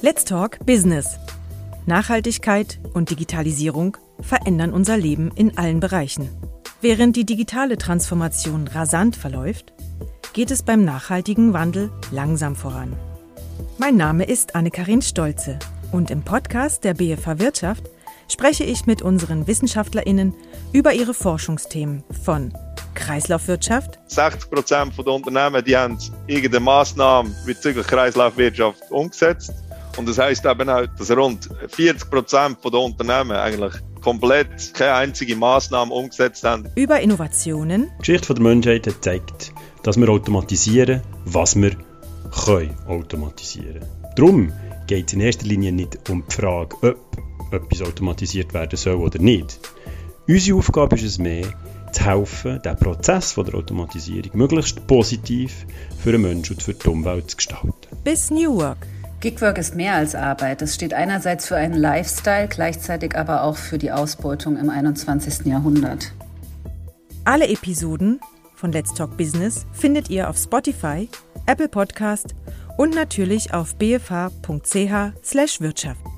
Let's Talk Business. Nachhaltigkeit und Digitalisierung verändern unser Leben in allen Bereichen. Während die digitale Transformation rasant verläuft, geht es beim nachhaltigen Wandel langsam voran. Mein Name ist Anne-Karin Stolze und im Podcast der BFH Wirtschaft spreche ich mit unseren WissenschaftlerInnen über ihre Forschungsthemen von Kreislaufwirtschaft. 60 Prozent der Unternehmen die haben irgendeine Maßnahme bezüglich Kreislaufwirtschaft umgesetzt. Und das heißt eben auch, dass rund 40 Prozent der Unternehmen eigentlich komplett keine einzige Maßnahme umgesetzt haben. Über Innovationen. Die Geschichte der Menschheit hat gezeigt, dass wir automatisieren, was wir können automatisieren. Darum geht es in erster Linie nicht um die Frage, ob etwas automatisiert werden soll oder nicht. Unsere Aufgabe ist es mehr, zu helfen, den Prozess der Automatisierung möglichst positiv für den Menschen und für die Umwelt zu gestalten. Bis New Work. Gigwork ist mehr als Arbeit. Es steht einerseits für einen Lifestyle, gleichzeitig aber auch für die Ausbeutung im 21. Jahrhundert. Alle Episoden von Let's Talk Business findet ihr auf Spotify, Apple Podcast und natürlich auf bfh.ch/wirtschaft.